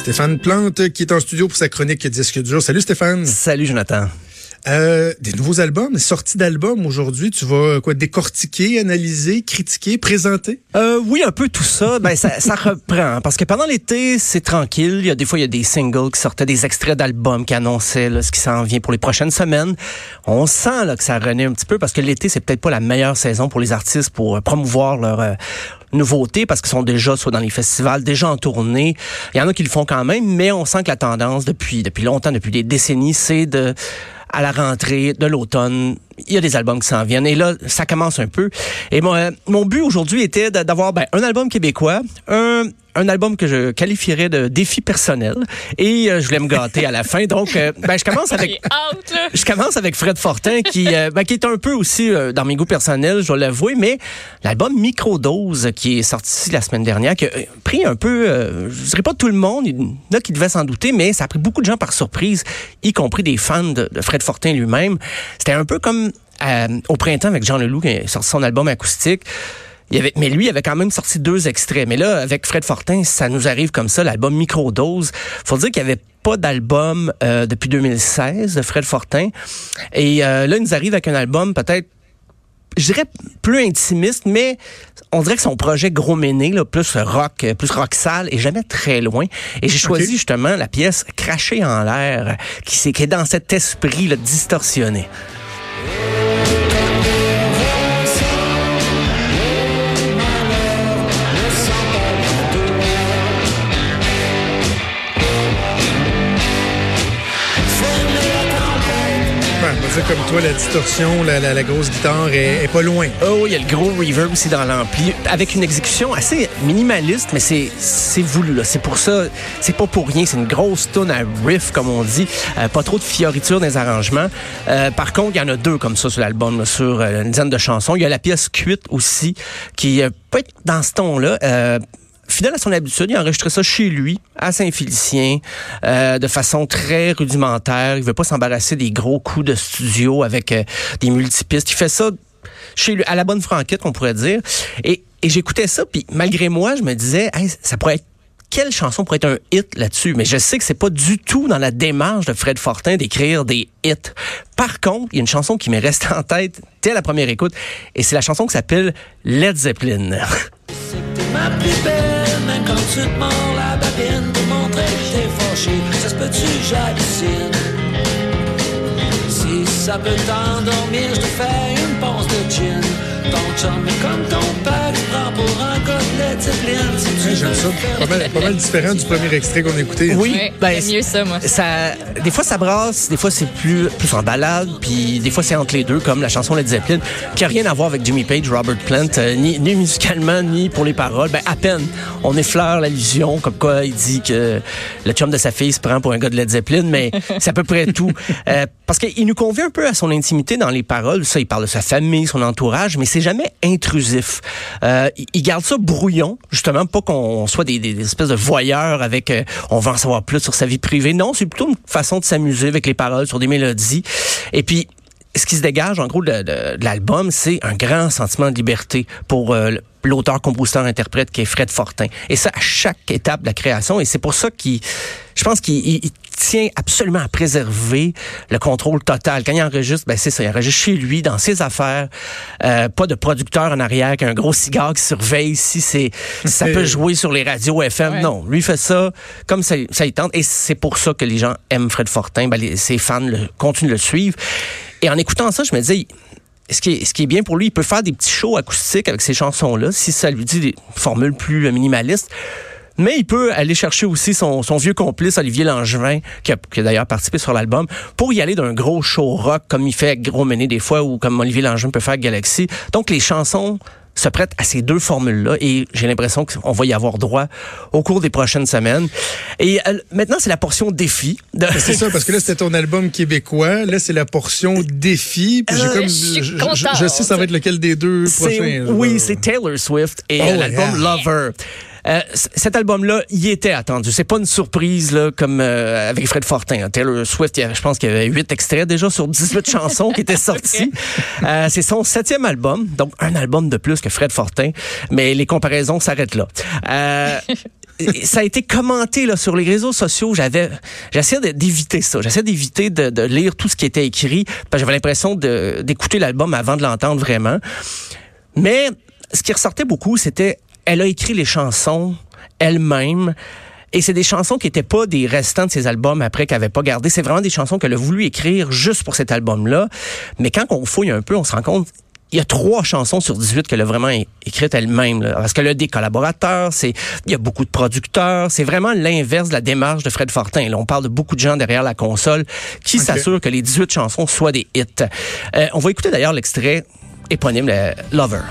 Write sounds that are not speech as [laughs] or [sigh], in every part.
Stéphane Plante qui est en studio pour sa chronique Disque dur. Salut Stéphane. Salut Jonathan. Euh, des nouveaux albums, des sorties d'albums aujourd'hui. Tu vas quoi décortiquer, analyser, critiquer, présenter? Euh, oui, un peu tout ça. [laughs] Ben ça, ça reprend parce que pendant l'été c'est tranquille. Il y a des fois il y a des singles qui sortaient, des extraits d'albums qui annonçaient là, ce qui s'en vient pour les prochaines semaines. On sent là que ça renaît un petit peu parce que l'été c'est peut-être pas la meilleure saison pour les artistes pour euh, promouvoir leur nouveautés parce qu'ils sont déjà soit dans les festivals, déjà en tournée. Il y en a qui le font quand même, mais on sent que la tendance depuis depuis longtemps, depuis des décennies, c'est de à la rentrée de l'automne, il y a des albums qui s'en viennent. Et là, ça commence un peu. Et mon, euh, mon but aujourd'hui était d'avoir ben, un album québécois, un, un album que je qualifierais de défi personnel. Et euh, je voulais me gâter à la fin. Donc, euh, ben, je commence avec... je commence avec Fred Fortin, qui, ben, qui est un peu aussi dans mes goûts personnels, je dois l'avouer, mais l'album Microdose, qui est sorti la semaine dernière, qui a pris un peu, je dirais pas tout le monde, il y en a qui devaient s'en douter, mais ça a pris beaucoup de gens par surprise, y compris des fans de, de Fred Fortin lui-même. C'était un peu comme euh, au printemps avec Jean Leloup qui a sorti son album acoustique. Il avait, mais lui, il avait quand même sorti deux extraits. Mais là, avec Fred Fortin, ça nous arrive comme ça, l'album Microdose. Faut dire qu'il n'y avait pas d'album euh, depuis 2016 de Fred Fortin. Et euh, là, il nous arrive avec un album peut-être je dirais plus intimiste, mais on dirait que son projet gros méné, là, plus rock, plus rock sale, est jamais très loin. Et j'ai choisi justement la pièce Cracher en l'air, qui, qui est dans cet esprit là, distorsionné. Comme toi, la distorsion, la, la, la grosse guitare est, est, pas loin. Oh, il y a le gros reverb aussi dans l'ampli, avec une exécution assez minimaliste, mais c'est voulu. là. C'est pour ça, c'est pas pour rien. C'est une grosse tune à riff, comme on dit. Euh, pas trop de fioritures dans les arrangements. Euh, par contre, il y en a deux comme ça sur l'album, sur euh, une dizaine de chansons. Il y a la pièce Cuite aussi, qui peut être dans ce ton-là fidèle à son habitude, il a enregistré ça chez lui, à Saint-Félicien, euh, de façon très rudimentaire. Il veut pas s'embarrasser des gros coups de studio avec euh, des multipistes. Il fait ça chez lui, à la bonne franquette, on pourrait dire. Et, j'écoutais ça, puis malgré moi, je me disais, hey, ça pourrait être quelle chanson pourrait être un hit là-dessus? Mais je sais que c'est pas du tout dans la démarche de Fred Fortin d'écrire des hits. Par contre, il y a une chanson qui m'est restée en tête dès la première écoute, et c'est la chanson qui s'appelle Led Zeppelin. Quand tu te la babine pour montrer que t'es fâché. Ça se peut-tu, j'hallucine. Si ça peut t'endormir, je te fais une ponce de gin. Ton chum est comme ton père, tu prends pour un ouais, J'aime ça. Pas mal, pas mal différent du premier extrait qu'on a écouté. Oui, Ouais, ben, c'est mieux ça, moi. ça, des fois ça brasse, des fois c'est plus, plus en balade, puis des fois c'est entre les deux, comme la chanson Led Zeppelin, qui a rien à voir avec Jimmy Page, Robert Plant, euh, ni, ni musicalement, ni pour les paroles. Ben, à peine, on effleure l'allusion, comme quoi il dit que le chum de sa fille se prend pour un gars de Led Zeppelin, mais c'est à peu près tout. [laughs] Euh, parce qu'il nous convient un peu à son intimité dans les paroles. Ça, il parle de sa famille, son entourage, mais c'est jamais intrusif. Euh, il garde ça brouillon, justement, pas qu'on soit des, espèces de voyeurs avec euh, on va en savoir plus sur sa vie privée. Non, c'est plutôt une façon de s'amuser avec les paroles sur des mélodies. Et puis, ce qui se dégage, en gros, de, de, de l'album, c'est un grand sentiment de liberté pour euh, l'auteur, compositeur, interprète qui est Fred Fortin. Et ça, à chaque étape de la création. Et c'est pour ça qu'il, je pense qu'il tient absolument à préserver le contrôle total. Quand il enregistre, ben c'est ça, il enregistre chez lui, dans ses affaires. Euh, pas de producteur en arrière qui a un gros cigare qui surveille si c'est si ça peut [laughs] jouer sur les radios FM. Ouais. Non, lui fait ça comme ça, ça il tente. Et c'est pour ça que les gens aiment Fred Fortin. Ben, les, ses fans le, continuent de le suivre. Et en écoutant ça, je me disais, ce qui, est, ce qui est bien pour lui, il peut faire des petits shows acoustiques avec ces chansons-là, si ça lui dit des formules plus minimalistes. Mais il peut aller chercher aussi son, son vieux complice, Olivier Langevin, qui a, qui a d'ailleurs participé sur l'album, pour y aller d'un gros show rock, comme il fait Gros Méné des fois, ou comme Olivier Langevin peut faire Galaxy. Donc, les chansons se prête à ces deux formules-là et j'ai l'impression qu'on va y avoir droit au cours des prochaines semaines. Et euh, maintenant, c'est la portion défi. De... C'est ça, parce que là, c'était ton album québécois. Là, c'est la portion défi. Puis Euh, comme, je je, je sais ça va être lequel des deux prochains. Oui, c'est Taylor Swift et Oh, l'album yeah. Lover. Euh, cet album-là, il était attendu. C'est pas une surprise là, comme euh, avec Fred Fortin. Taylor Swift, il y avait- je pense qu'il y avait huit extraits déjà sur 18 [laughs] chansons qui étaient sortis. Euh, c'est son septième album, donc un album de plus que Fred Fortin, mais les comparaisons s'arrêtent là. Euh, [laughs] ça a été commenté là sur les réseaux sociaux. J'avais, j'essayais d'éviter ça. J'essayais d'éviter de, de lire tout ce qui était écrit parce que j'avais l'impression d'écouter l'album avant de l'entendre vraiment. Mais ce qui ressortait beaucoup, c'était elle a écrit les chansons elle-même. Et c'est des chansons qui n'étaient pas des restants de ses albums après qu'elle n'avait pas gardé. C'est vraiment des chansons qu'elle a voulu écrire juste pour cet album-là. Mais quand on fouille un peu, on se rend compte il y a trois chansons sur 18 qu'elle a vraiment écrites elle-même. Parce qu'elle a des collaborateurs, c'est il y a beaucoup de producteurs. C'est vraiment l'inverse de la démarche de Fred Fortin. Là, on parle de beaucoup de gens derrière la console qui s'assurent que les 18 chansons soient des hits. Euh, on va écouter d'ailleurs l'extrait éponyme, le Lover.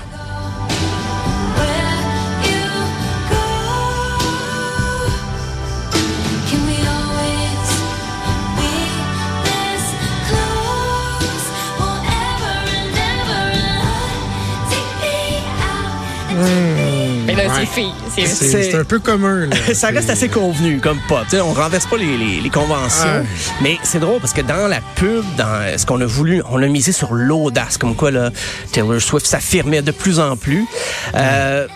Mais là, Ouais. c'est fille. C'est C'est C'est- c'est un peu commun. Là. [laughs] ça reste assez convenu comme pop. Tu sais, on renverse pas les, les- les conventions. Ah. Mais c'est drôle parce que dans la pub, dans ce qu'on a voulu, on a misé sur l'audace, comme quoi là, Taylor Swift s'affirmait de plus en plus. Euh,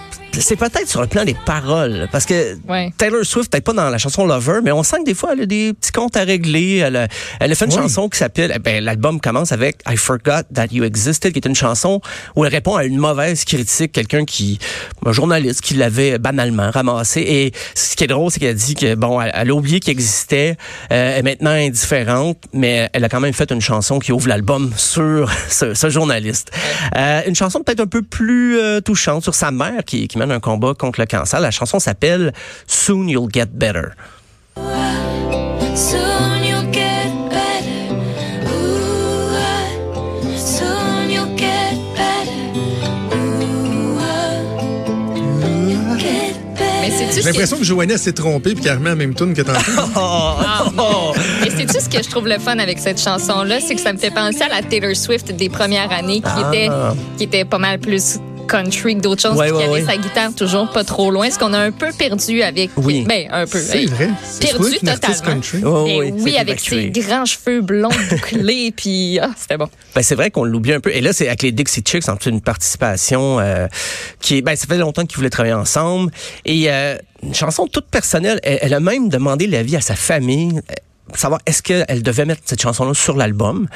c'est peut-être sur le plan des paroles, parce que Ouais. Taylor Swift, peut-être pas dans la chanson Lover, mais on sent que des fois, elle a des petits comptes à régler. Elle a, elle a fait une Oui. chanson qui s'appelle, eh ben, l'album commence avec I Forgot That You Existed, qui est une chanson où elle répond à une mauvaise critique, quelqu'un qui, un journaliste qui l'avait banalement ramassé. Et ce qui est drôle, c'est qu'elle dit que, bon, elle, elle a oublié qu'il existait, euh, elle est maintenant indifférente, mais elle a quand même fait une chanson qui ouvre l'album sur [laughs] ce, ce journaliste. Euh, une chanson peut-être un peu plus euh, touchante sur sa mère qui, qui mène un combat contre le cancer. La chanson s'appelle Soon You'll Get Better. Soon you'll get better. Ooh, soon you'll get better. Ooh, you'll get Mais better. c'est-tu J'ai l'impression que Joanie s'est trompée puis qu'elle remet la même tune que tantôt. Ah, [laughs] non. Mais c'est-tu ce que je trouve le fun avec cette chanson-là? C'est que ça me fait penser à la Taylor Swift des premières années qui, Ah. était, qui était pas mal plus country que d'autres choses, Ouais, puis qui ouais, avait ouais. sa guitare toujours pas trop loin, ce qu'on a un peu perdu avec... Oui. Ben, un peu. C'est Hey, vrai. Perdu totalement? Oh, oui, oui, avec ses grands cheveux blonds [laughs] bouclés, puis ah, c'était bon. Ben, c'est vrai qu'on l'oublie un peu. Et là, c'est avec les Dixie Chicks, en fait, une participation euh, qui est, ben, ça fait longtemps qu'ils voulaient travailler ensemble. Et euh, une chanson toute personnelle. Elle, elle a même demandé l'avis à sa famille, euh, savoir est-ce qu'elle devait mettre cette chanson-là sur l'album.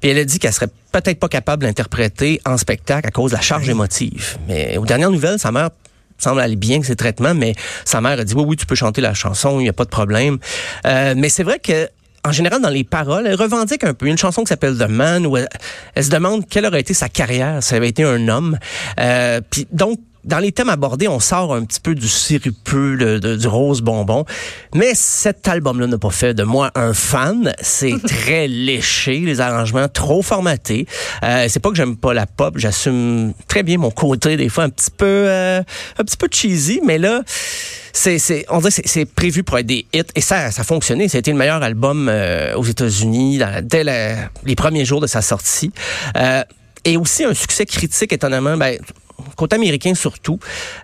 Puis elle a dit qu'elle serait peut-être pas capable d'interpréter en spectacle à cause de la charge émotive. Mais aux dernières nouvelles, sa mère semble aller bien que ses traitements, mais sa mère a dit oui, oui, tu peux chanter la chanson, il n'y a pas de problème. Euh, mais c'est vrai que en général, dans les paroles, elle revendique un peu une chanson qui s'appelle The Man, où elle, elle se demande quelle aurait été sa carrière si elle avait été un homme. Euh, Puis donc, dans les thèmes abordés, on sort un petit peu du sirupeux, le- de- du rose bonbon. Mais cet album-là n'a pas fait de moi un fan. C'est [laughs] très léché, les arrangements trop formatés. Euh, c'est pas que j'aime pas la pop, j'assume très bien mon côté des fois un petit peu, euh, un petit peu cheesy, mais là, c'est, c'est, on dirait que c'est, prévu pour être des hits et ça, ça a fonctionné. Ça a été le meilleur album euh, aux États-Unis dès la- les premiers jours de sa sortie. Euh, et aussi un succès critique étonnamment, ben, côté américain surtout.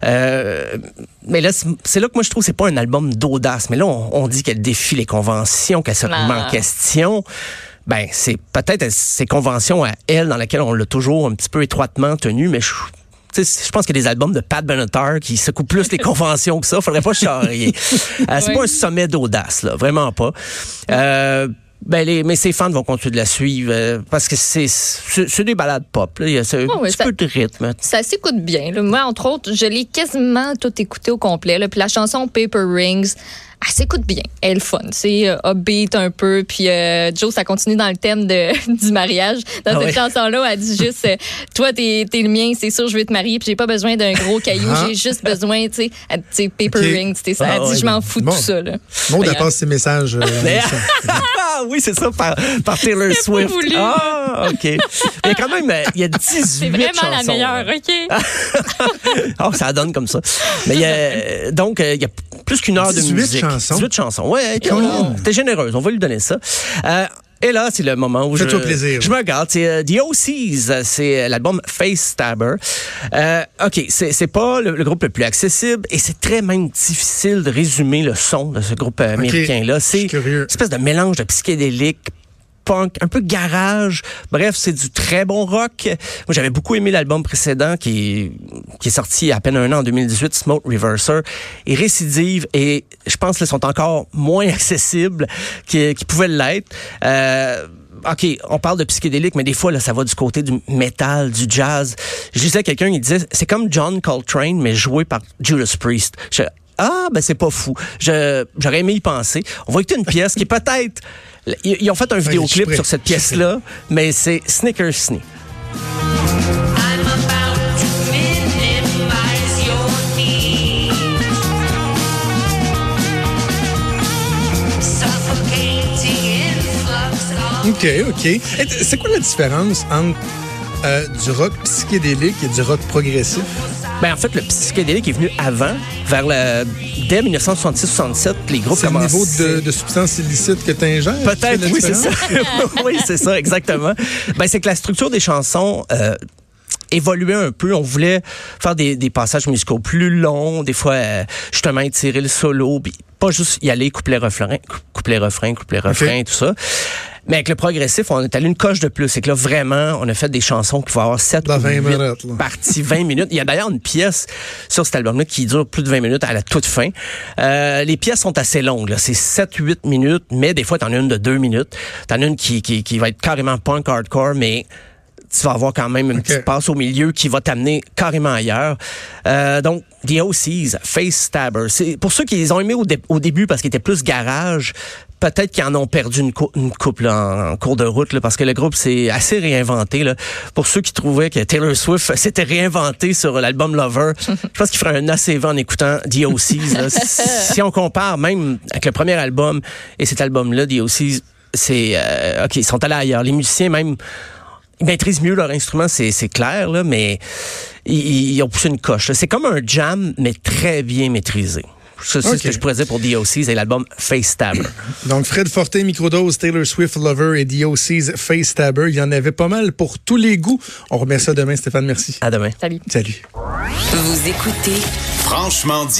Euh, mais là, c'est- là que moi je trouve que c'est pas un album d'audace. Mais là, on, on dit qu'elle défie les conventions, qu'elle se remet en Ah. question. Ben, c'est peut-être ces conventions à elle dans lesquelles on l'a toujours un petit peu étroitement tenue, mais je, je pense qu'il y a des albums de Pat Benatar qui secouent plus les [laughs] conventions que ça. Faudrait pas charrier. Euh, c'est Oui. pas un sommet d'audace, là. Vraiment pas. Euh, ben les, mais ses fans vont continuer de la suivre euh, parce que c'est c'est des balades pop. Là. Il y a ce, un Oh, oui, petit ça- peu de rythme. Ça s'écoute bien. là. Moi, entre autres, je l'ai quasiment tout écouté au complet. là. Puis la chanson Paper Rings, elle s'écoute bien. Elle est le fun. C'est euh, upbeat un peu. Puis euh, Joe, ça continue dans le thème de, [laughs] du mariage. Dans Ah cette ouais. chanson-là, elle dit juste euh, Toi, t'es es le mien, c'est sûr, je vais te marier. Puis j'ai pas besoin d'un gros caillou. Ah. J'ai juste besoin, tu sais, paper Ok. ring. tu sais, ça. Ah Elle dit ouais. Je m'en fous de Bon. tout ça. Là. Elle passe ses messages. euh. [laughs] Ah oui, c'est ça, par, par Taylor pas Swift. voulu. Ah, OK. Mais il y a quand même, il y a 18 C'est vraiment la meilleure. OK? Oh, [laughs] ça donne comme ça. Mais il y a, donc, il y a plus qu'une heure de 18 musique. Chansons? 18 chansons. Ouais, t'es généreuse. On va lui donner ça. Euh, et là, c'est le moment où je, plaisir. je me regarde. C'est euh, The OCs. C'est euh, l'album Face Stabber. Euh, OK, c'est, c'est pas le, le groupe le plus accessible et c'est très même difficile de résumer le son de ce groupe euh, américain-là. C'est une espèce de mélange de psychédélique, punk, un peu garage. Bref, c'est du très bon rock. Moi, j'avais beaucoup aimé l'album précédent qui est, sorti à peine un an en 2018, Smoke Reverser. Et Récidive, et je pense qu'ils sont encore moins [laughs] accessibles qu'ils pouvaient l'être. Euh, OK, on parle de psychédélique, mais des fois, là, ça va du côté du métal, du jazz. Je disais à quelqu'un, il disait, c'est comme John Coltrane, mais joué par Judas Priest. Ah, ben c'est pas fou. Je- J'aurais aimé y penser. On va écouter une pièce qui est peut-être... Ils ont fait un vidéoclip sur cette pièce-là, mais c'est Snicker Snee. OK, OK. C'est quoi la différence entre euh, du rock psychédélique et du rock progressif? Ben, en fait, le psychédélique est venu avant, vers le, dès 1966-67, les groupes C'est le niveau de, de substances illicites que tu ingères? Peut-être, la oui, c'est ça. [laughs] oui, c'est ça, exactement. Ben, c'est que la structure des chansons euh, évoluait un peu. On voulait faire des, des passages musicaux plus longs, des fois, euh, justement, étirer le solo, puis pas juste y aller couplet-refrain, couplet-refrain, couplet-refrain, tout ça. Mais avec le progressif, on est allé une coche de plus. C'est que là, vraiment, on a fait des chansons qui vont avoir 7 Dans ou 20 8 minutes, parties, 20 [laughs] minutes. Il y a d'ailleurs une pièce sur cet album-là qui dure plus de 20 minutes à la toute fin. Euh, les pièces sont assez longues. C'est 7-8 minutes, mais des fois, t'en as une de 2 minutes. T'en as une qui, qui, qui va être carrément punk hardcore, mais tu vas avoir quand même une Ok. petite passe au milieu qui va t'amener carrément ailleurs. Euh, donc, The OCs, Face Stabber. C'est pour ceux qui les ont aimés au, dé- au début parce qu'ils étaient plus garage, peut-être qu'ils en ont perdu une, cou- une couple là, en, cours de route là, parce que le groupe s'est assez réinventé. Là. Pour ceux qui trouvaient que Taylor Swift [laughs] s'était réinventé sur l'album Lover, [laughs] je pense qu'il ferait un assez en écoutant The OCs. [laughs] si on compare même avec le premier album et cet album-là, The OCs, c'est euh, ok, ils sont allés ailleurs. Les musiciens même ils maîtrisent mieux leur instrument, c'est c'est clair, là, mais ils, ils ont poussé une coche. là. C'est comme un jam, mais très bien maîtrisé. Ça, C'est ce que je pourrais dire pour DOCs et l'album Face Stabber. [clears throat] Donc, Fred Fortin, Microdose, Taylor Swift Lover et DOC's Face Stabber. Il y en avait pas mal pour tous les goûts. On remet ça demain, Stéphane. Merci. À demain. Salut. Salut. Vous écoutez Franchement dit.